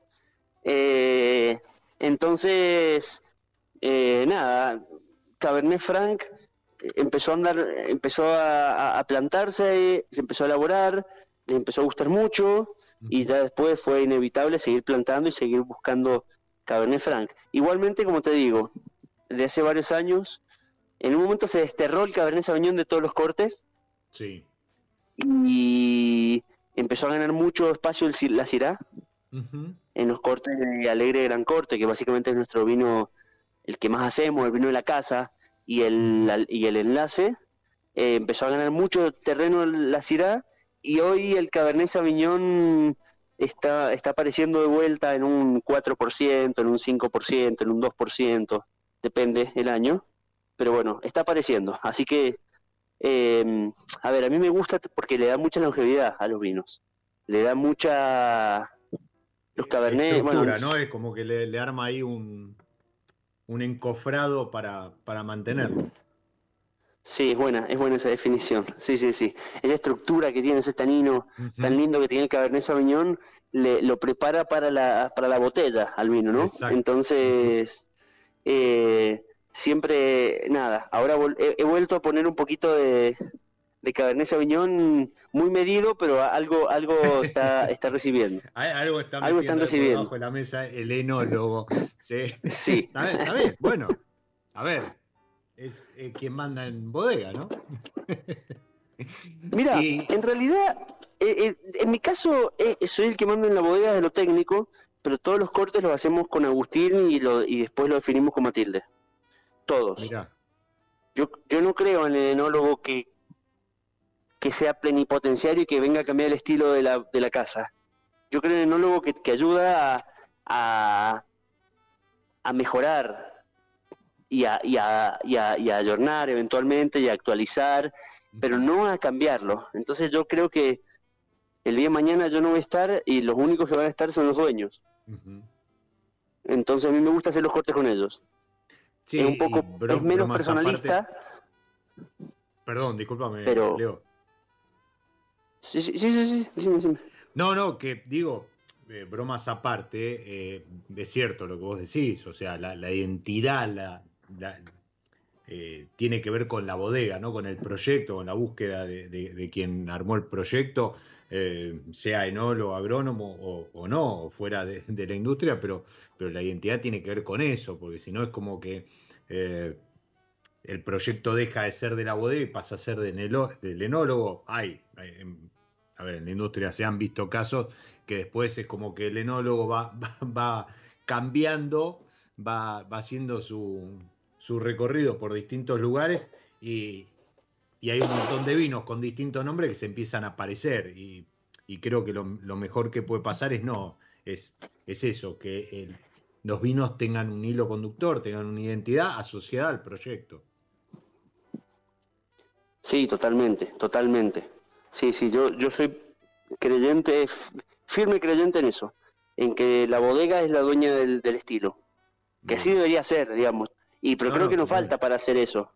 Eh, entonces, eh, nada, Cabernet Franc empezó a andar, empezó a, a, plantarse, se empezó a elaborar, le empezó a gustar mucho y ya después fue inevitable seguir plantando y seguir buscando Cabernet Franc. Igualmente, como te digo, de hace varios años. En un momento se desterró el Cabernet Sauvignon de todos los cortes. Sí. Y empezó a ganar mucho espacio el, la Syrah en los cortes de Alegre Gran Corte, que básicamente es nuestro vino, el que más hacemos, el vino de la casa, y el, y el enlace. Eh, empezó a ganar mucho terreno la Syrah y hoy el Cabernet Sauvignon está, está apareciendo de vuelta en un 4%, en un 5%, en un 2%, depende el año, pero bueno, está apareciendo, así que, eh, a ver, a mí me gusta porque le da mucha longevidad a los vinos, le da mucha... Los Cabernet, bueno, ¿no? Es como que le, arma ahí un, un encofrado para, para mantenerlo. Sí, es buena, es buena esa definición. Sí, sí, sí. Esa estructura que tiene ese tanino tan lindo que tiene el Cabernet Sauvignon le, lo prepara para la, para la botella al vino, ¿no? Entonces, eh, siempre, nada, ahora he, vuelto a poner un poquito de, de Cabernet Sauvignon muy medido, pero algo algo está, está recibiendo. algo, está algo están recibiendo. Bajo la mesa el enólogo. Sí. sí. está bien, bueno. A ver, es eh, quien manda en bodega, ¿no? Mira, en realidad, eh, eh, en mi caso, soy el que manda en la bodega de lo técnico, pero todos los cortes los hacemos con Agustín y, lo, y después lo definimos con Matilde. Todos. Yo, yo no creo en el enólogo que, que sea plenipotenciario y que venga a cambiar el estilo de la, de la casa. Yo creo en el enólogo que, que ayuda a, a, a mejorar y a, y a, y a, y a ayornar eventualmente y a actualizar, pero no a cambiarlo. Entonces yo creo que el día de mañana yo no voy a estar y los únicos que van a estar son los dueños. Entonces a mí me gusta hacer los cortes con ellos. Sí, es un poco es menos personalista. Perdón, discúlpame, pero... Leo. Sí, sí, sí, sí, No, no, que digo, eh, bromas aparte, eh, es cierto lo que vos decís, o sea, la, la identidad, la, eh, tiene que ver con la bodega, ¿no? con el proyecto, con la búsqueda de, quien armó el proyecto, eh, sea enólogo, agrónomo o, no, o fuera de, la industria, pero, pero la identidad tiene que ver con eso, porque si no es como que eh, el proyecto deja de ser de la bodega y pasa a ser del enólogo. Hay, a ver, en la industria se han visto casos que después es como que el enólogo va, va cambiando, va, va haciendo su, su recorrido por distintos lugares y, hay un montón de vinos con distintos nombres que se empiezan a aparecer y, creo que lo, mejor que puede pasar es no, es, es eso, que los vinos tengan un hilo conductor, tengan una identidad asociada al proyecto. Sí, totalmente, totalmente. Sí, sí, yo, yo soy creyente, firme creyente en eso, en que la bodega es la dueña del, del estilo, que así debería ser, digamos. Y pero creo que nos falta para hacer eso.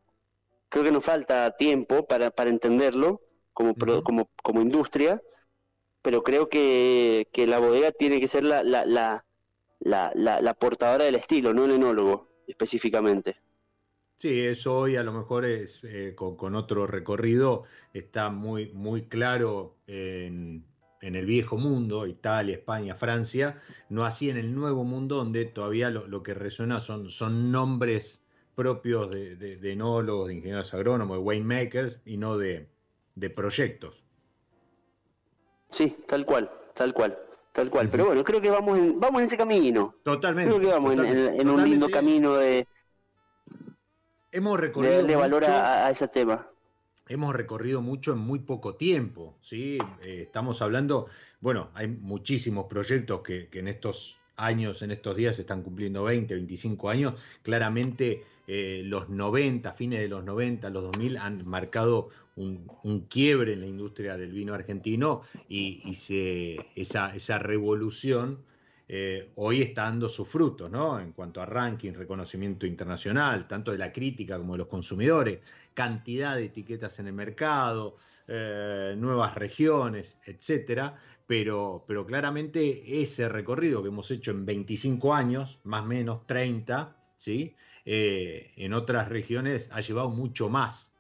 Creo que nos falta tiempo para, para entenderlo como, como, como industria, pero creo que, que, la bodega tiene que ser la, la, la, la, la portadora del estilo, no el enólogo específicamente. Sí, eso hoy a lo mejor es eh, con, con, otro recorrido, está muy, muy claro en, en el viejo mundo, Italia, España, Francia, no así en el nuevo mundo donde todavía lo, que resuena son, son nombres propios de, de, enólogos, de ingenieros agrónomos, de winemakers y no de, proyectos. Sí, tal cual, tal cual, tal cual. Pero bueno, creo que vamos en, vamos en ese camino. Totalmente. Creo que vamos en, un lindo camino de, Hemos recorrido de valor a ese tema hemos recorrido mucho en muy poco tiempo, ¿sí? Eh, estamos hablando, bueno, hay muchísimos proyectos que, en estos años, en estos días se están cumpliendo 20, 25 años, claramente eh, los 90, fines de los 90, los 2000 han marcado un, quiebre en la industria del vino argentino y, se, esa, esa revolución eh, hoy está dando sus frutos, ¿no? En cuanto a ranking, reconocimiento internacional, tanto de la crítica como de los consumidores, cantidad de etiquetas en el mercado, eh, nuevas regiones, etcétera. Pero, pero claramente ese recorrido que hemos hecho en 25 años, más o menos 30, ¿sí? Eh, en otras regiones ha llevado mucho más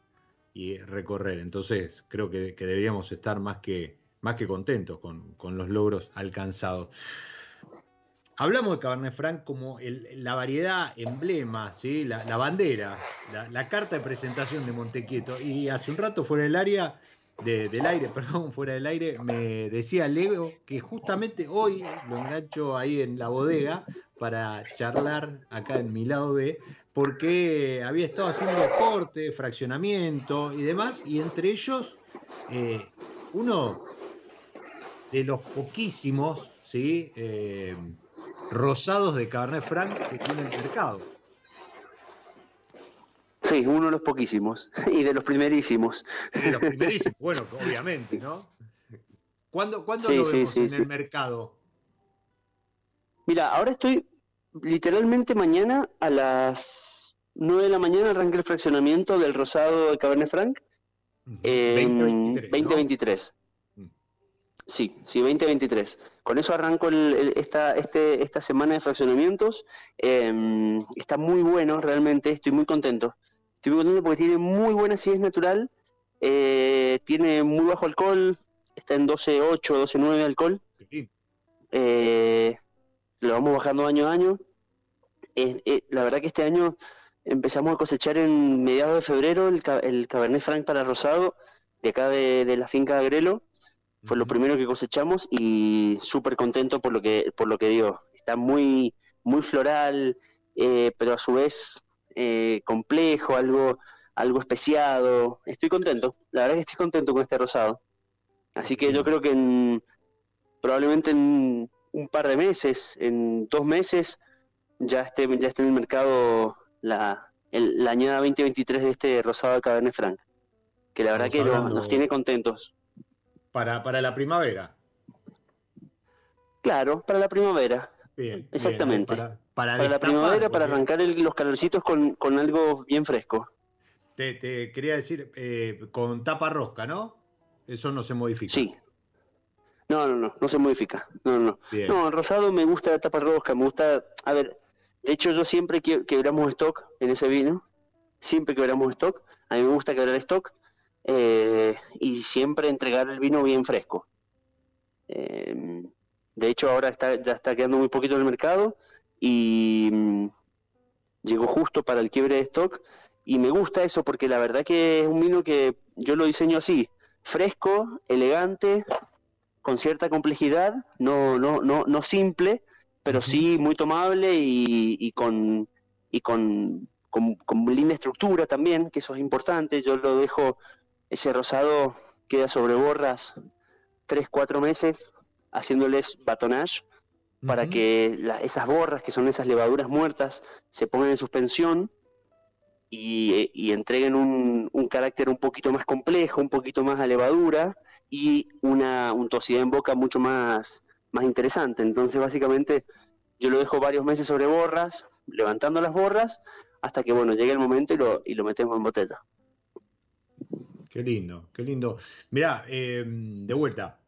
y recorrer. Entonces creo que, deberíamos estar más que, más que contentos con, con los logros alcanzados. Hablamos de Cabernet Franc como la variedad emblema, ¿sí? la, bandera, la, carta de presentación de Montequieto. Y hace un rato fuera del área, del aire, perdón, fuera del aire, me decía Leo que justamente hoy lo engancho ahí en la bodega para charlar acá en mi lado B, porque había estado haciendo corte, fraccionamiento y demás, y entre ellos eh, uno de los poquísimos. Eh, rosados de Cabernet Franc que tiene el mercado. Sí, uno de los poquísimos y de los primerísimos. De los primerísimos, bueno, obviamente, ¿no? ¿Cuándo, ¿cuándo lo vemos en el mercado? Mira, ahora estoy literalmente mañana a las 9 de la mañana arranqué el fraccionamiento del rosado de Cabernet Franc en 2023. Sí, sí, 2023. Con eso arranco esta, este, esta semana de fraccionamientos. Em, está muy bueno, realmente, estoy muy contento. Estoy contento porque tiene muy buena acidez natural, eh, tiene muy bajo alcohol, está en 12.8, 12.9 alcohol. Eh, lo vamos bajando año a año. Eh, la verdad que este año empezamos a cosechar en mediados de febrero el, el Cabernet Franc para rosado de acá de, de la finca de Grelo fue lo primero que cosechamos y súper contento por lo que por lo que dio. Está muy muy floral, eh, pero a su vez eh, complejo, algo algo especiado. Estoy contento, la verdad que estoy contento con este rosado. Así que yo creo que en, probablemente en un par de meses, en dos meses, ya esté, ya esté en el mercado la, la añada 2023 de este rosado de Cabernet Franc. Que la verdad que nos tiene contentos para, la primavera. Claro, para la primavera. Bien. Exactamente. para, la primavera, para arrancar los calorcitos con, algo bien fresco. Te, quería decir, eh, con tapa rosca, ¿no? Eso no se modifica. Sí. No, no, no, no se modifica. No, no. No, rosado me gusta la tapa rosca, me gusta. A ver, de hecho, yo siempre que quebramos stock en ese vino, siempre quebramos stock. A mí me gusta quebrar stock eh, y siempre entregar el vino bien fresco. Eh, de hecho, ahora está, ya está quedando muy poquito en el mercado y mm, llegó justo para el quiebre de stock. Y me gusta eso porque la verdad que es un vino que yo lo diseño así, fresco, elegante, con cierta complejidad, no, no, no, no simple, pero sí muy tomable y, con y con, con, con, linda estructura también, que eso es importante. Yo lo dejo ese rosado queda sobre borras 3-4 meses haciéndoles batonage para que esas borras, que son esas levaduras muertas, se pongan en suspensión y, entreguen un, carácter un poquito más complejo, un poquito más a levadura y una untuosidad en boca mucho más, más interesante. Entonces, básicamente, yo lo dejo varios meses sobre borras, levantando las borras, hasta que, bueno, llegue el momento y lo, y lo metemos en botella. Qué lindo, qué lindo. Mirá, em, de vuelta,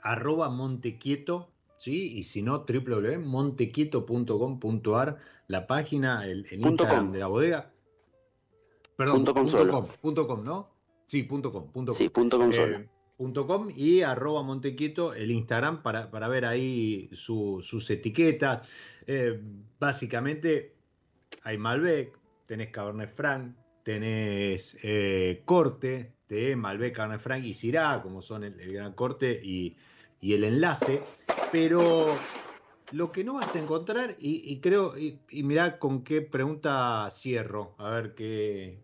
arroba Montequieto, ¿sí? Y si no, www.montequieto.com.ar, la página, el, Instagram de la bodega. Perdón, punto com, punto com, ¿no? Sí, punto com. Punto sí, punto com, eh, punto com y arroba Montequieto, el Instagram, para, para ver ahí sus etiquetas. Eh, básicamente, hay Malbec, tenés Cabernet Franc, tenés eh, Corte de Malbec, Cabernet Franc y Syrah, como son el, Gran Corte y, el enlace, pero lo que no vas a encontrar, y, creo, y, mirá con qué pregunta cierro, a ver qué,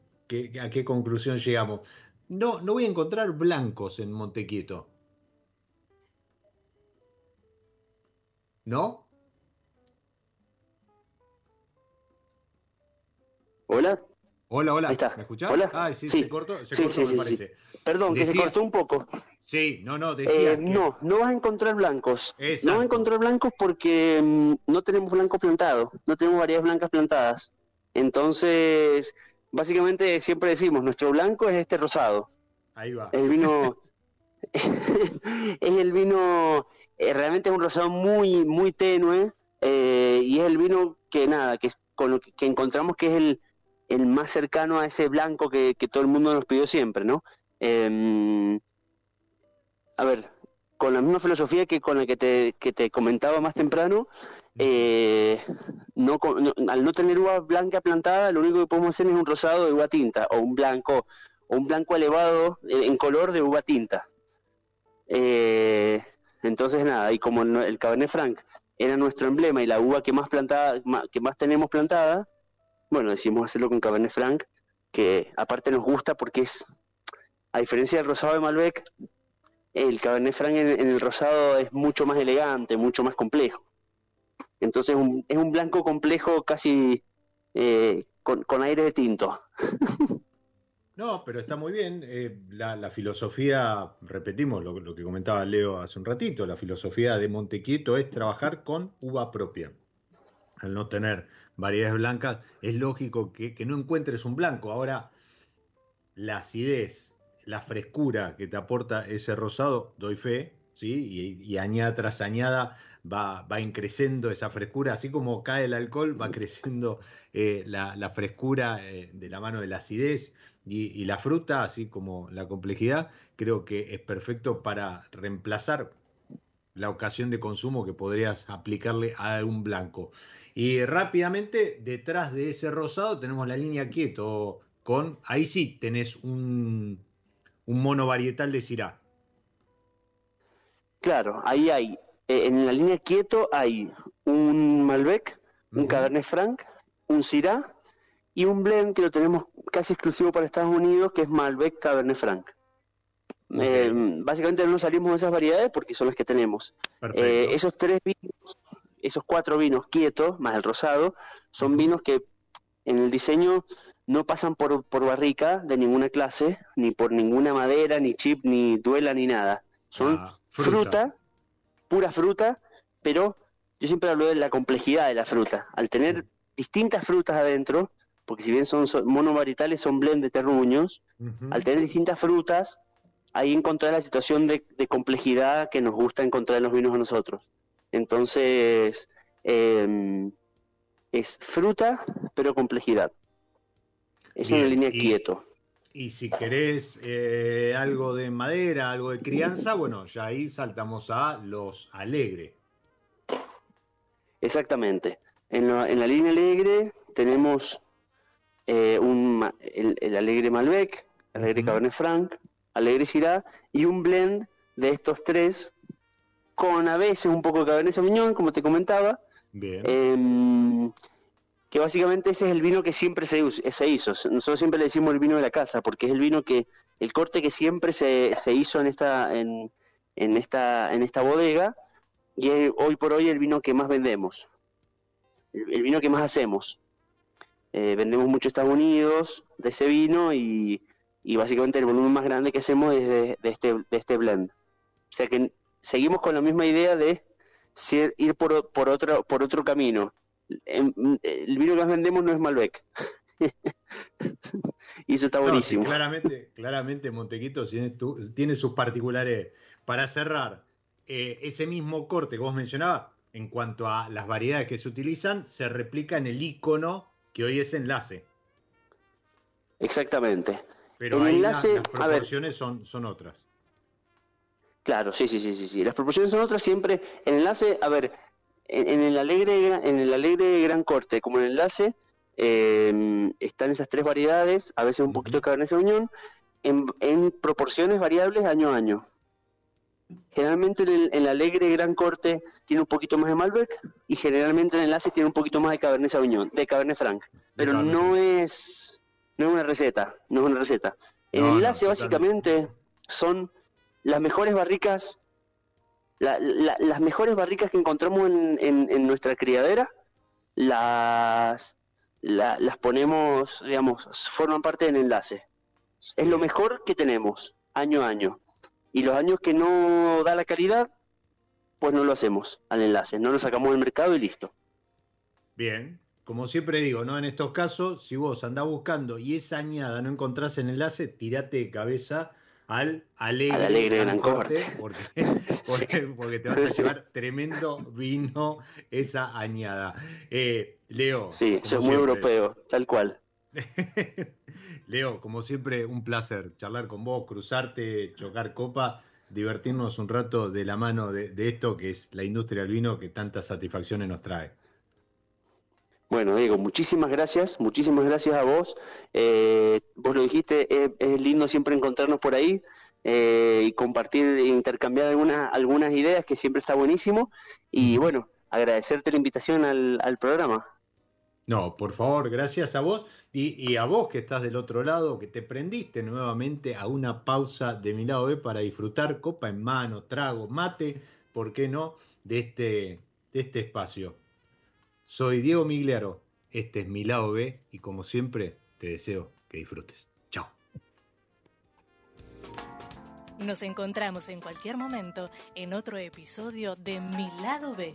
a qué conclusión llegamos. No, no voy a encontrar blancos en Montequieto. ¿No? Hola. Hola, hola. ¿Me escuchás? Hola. Ah, sí, se cortó, se cortó, me parece. Perdón, que se cortó un poco. Sí, no, no, decía. Eh, no, no vas a encontrar blancos. No vas a encontrar blancos porque mm, no tenemos blancos plantados, no tenemos variedades blancas plantadas. Entonces, básicamente siempre decimos, nuestro blanco es este rosado. Ahí va. El vino. es el vino. Eh, realmente es un rosado muy, muy tenue. Eh, y es el vino que nada, que, con lo que encontramos que es el el más cercano a ese blanco que, todo el mundo nos pidió siempre, ¿no? Em, a ver, con la misma filosofía que con la que te, que te comentaba más temprano, eh, al no tener uva blanca plantada, lo único que podemos hacer es un rosado de uva tinta o un blanco o un blanco elevado en color de uva tinta. Eh, entonces nada, y como el Cabernet Franc era nuestro emblema y la uva que más plantada, que más tenemos plantada, bueno, decidimos hacerlo con Cabernet Franc, que aparte nos gusta porque es, a diferencia del rosado de Malbec, el Cabernet Franc en, el rosado es mucho más elegante, mucho más complejo. Entonces es un blanco complejo casi eh, con, con aire de tinto. No, pero está muy bien. Eh, la, filosofía, repetimos lo, que comentaba Leo hace un ratito, la filosofía de Montequieto es trabajar con uva propia. Al no tener variedades blancas, es lógico que, no encuentres un blanco. Ahora, la acidez, la frescura que te aporta ese rosado, doy fe, ¿sí? y, añada tras añada va, va increciendo esa frescura, así como cae el alcohol, va creciendo eh, la, frescura eh, de la mano de la acidez y, la fruta, así como la complejidad, creo que es perfecto para reemplazar la ocasión de consumo que podrías aplicarle a algún blanco. Y rápidamente, detrás de ese rosado tenemos la línea quieto con, ahí sí tenés un, un mono varietal de Syrah. Claro, ahí hay, eh, en la línea quieto hay un Malbec, un Cabernet Franc, un Syrah y un blend que lo tenemos casi exclusivo para Estados Unidos, que es Malbec Cabernet Franc. Eh, básicamente no salimos de esas variedades porque son las que tenemos. Eh, esos tres vinos, esos cuatro vinos quietos, más el rosado, son vinos que en el diseño no pasan por, por barrica de ninguna clase, ni por ninguna madera, ni chip, ni duela, ni nada. Son ah, fruta. pura fruta, pero yo siempre hablo de la complejidad de la fruta. Al tener distintas frutas adentro, porque si bien son, monovarietales, son blend de terruños, al tener distintas frutas, ahí encontrar la situación de, complejidad que nos gusta encontrar en los vinos a nosotros. Entonces, em, es fruta, pero complejidad. Es una línea quieto. Y si querés eh, algo de madera, algo de crianza, bueno, ya ahí saltamos a los alegre. Exactamente. En la, en la línea alegre tenemos eh, un, el, Alegre Malbec, Alegre Cabernet Franc, Alegre Syrah y un blend de estos tres con a veces un poco de Cabernet Sauvignon, como te comentaba. Em, que básicamente ese es el vino que siempre se, se, hizo. Nosotros siempre le decimos el vino de la casa, porque es el vino que, el corte que siempre se, se hizo en esta, en, en, esta, en esta bodega, y es hoy por hoy el vino que más vendemos, el vino que más hacemos. Eh, vendemos mucho Estados Unidos de ese vino y, básicamente el volumen más grande que hacemos es de, este, de este blend. O sea que seguimos con la misma idea de ir por, por, otro, por otro camino. El, vino que más vendemos no es Malbec. y eso está buenísimo. claramente, claramente Montequito tiene, tiene, sus particulares. Para cerrar, eh, ese mismo corte que vos mencionabas, en cuanto a las variedades que se utilizan, se replica en el icono que hoy es enlace. Exactamente. Pero el ahí enlace, las proporciones son, son otras. Claro, sí, sí, sí, sí, sí. Las proporciones son otras siempre. El enlace, a ver, en, el alegre, en el alegre gran corte, como el enlace, em, están esas tres variedades, a veces un poquito de Cabernet Sauvignon, en, en proporciones variables año a año. Generalmente en el, alegre gran corte tiene un poquito más de Malbec y generalmente en el enlace tiene un poquito más de Cabernet Sauvignon, de Cabernet Franc. Pero no es no es una receta, no es una receta. El enlace básicamente son las mejores barricas, las mejores barricas que encontramos en, nuestra criadera, las, las ponemos, digamos, forman parte del enlace. Es lo mejor que tenemos año a año. Y los años que no da la calidad, pues no lo hacemos al enlace, no lo sacamos del mercado y listo. Bien, como siempre digo, ¿no? En estos casos, si vos andás buscando y esa añada no encontrás el enlace, tirate de cabeza al alegre, al alegre gran corte, porque, te vas a llevar tremendo vino esa añada. Eh, Leo. Sí, es muy europeo, tal cual. Leo, como siempre, un placer charlar con vos, cruzarte, chocar copa. divertirnos un rato de la mano de, esto que es la industria del vino que tantas satisfacciones nos trae. Bueno, Diego, muchísimas gracias, muchísimas gracias a vos. Eh, vos lo dijiste, es, lindo siempre encontrarnos por ahí eh, y compartir e intercambiar algunas, algunas ideas, que siempre está buenísimo. Y bueno, agradecerte la invitación al programa. No, por favor, gracias a vos y, a vos que estás del otro lado, que te prendiste nuevamente a una pausa de mi lado B para disfrutar copa en mano, trago, mate, ¿por qué no?, de este, de este espacio. Soy Diego Migliaro, este es mi lado B y como siempre te deseo que disfrutes. Chao. Nos encontramos en cualquier momento en otro episodio de Mi lado B.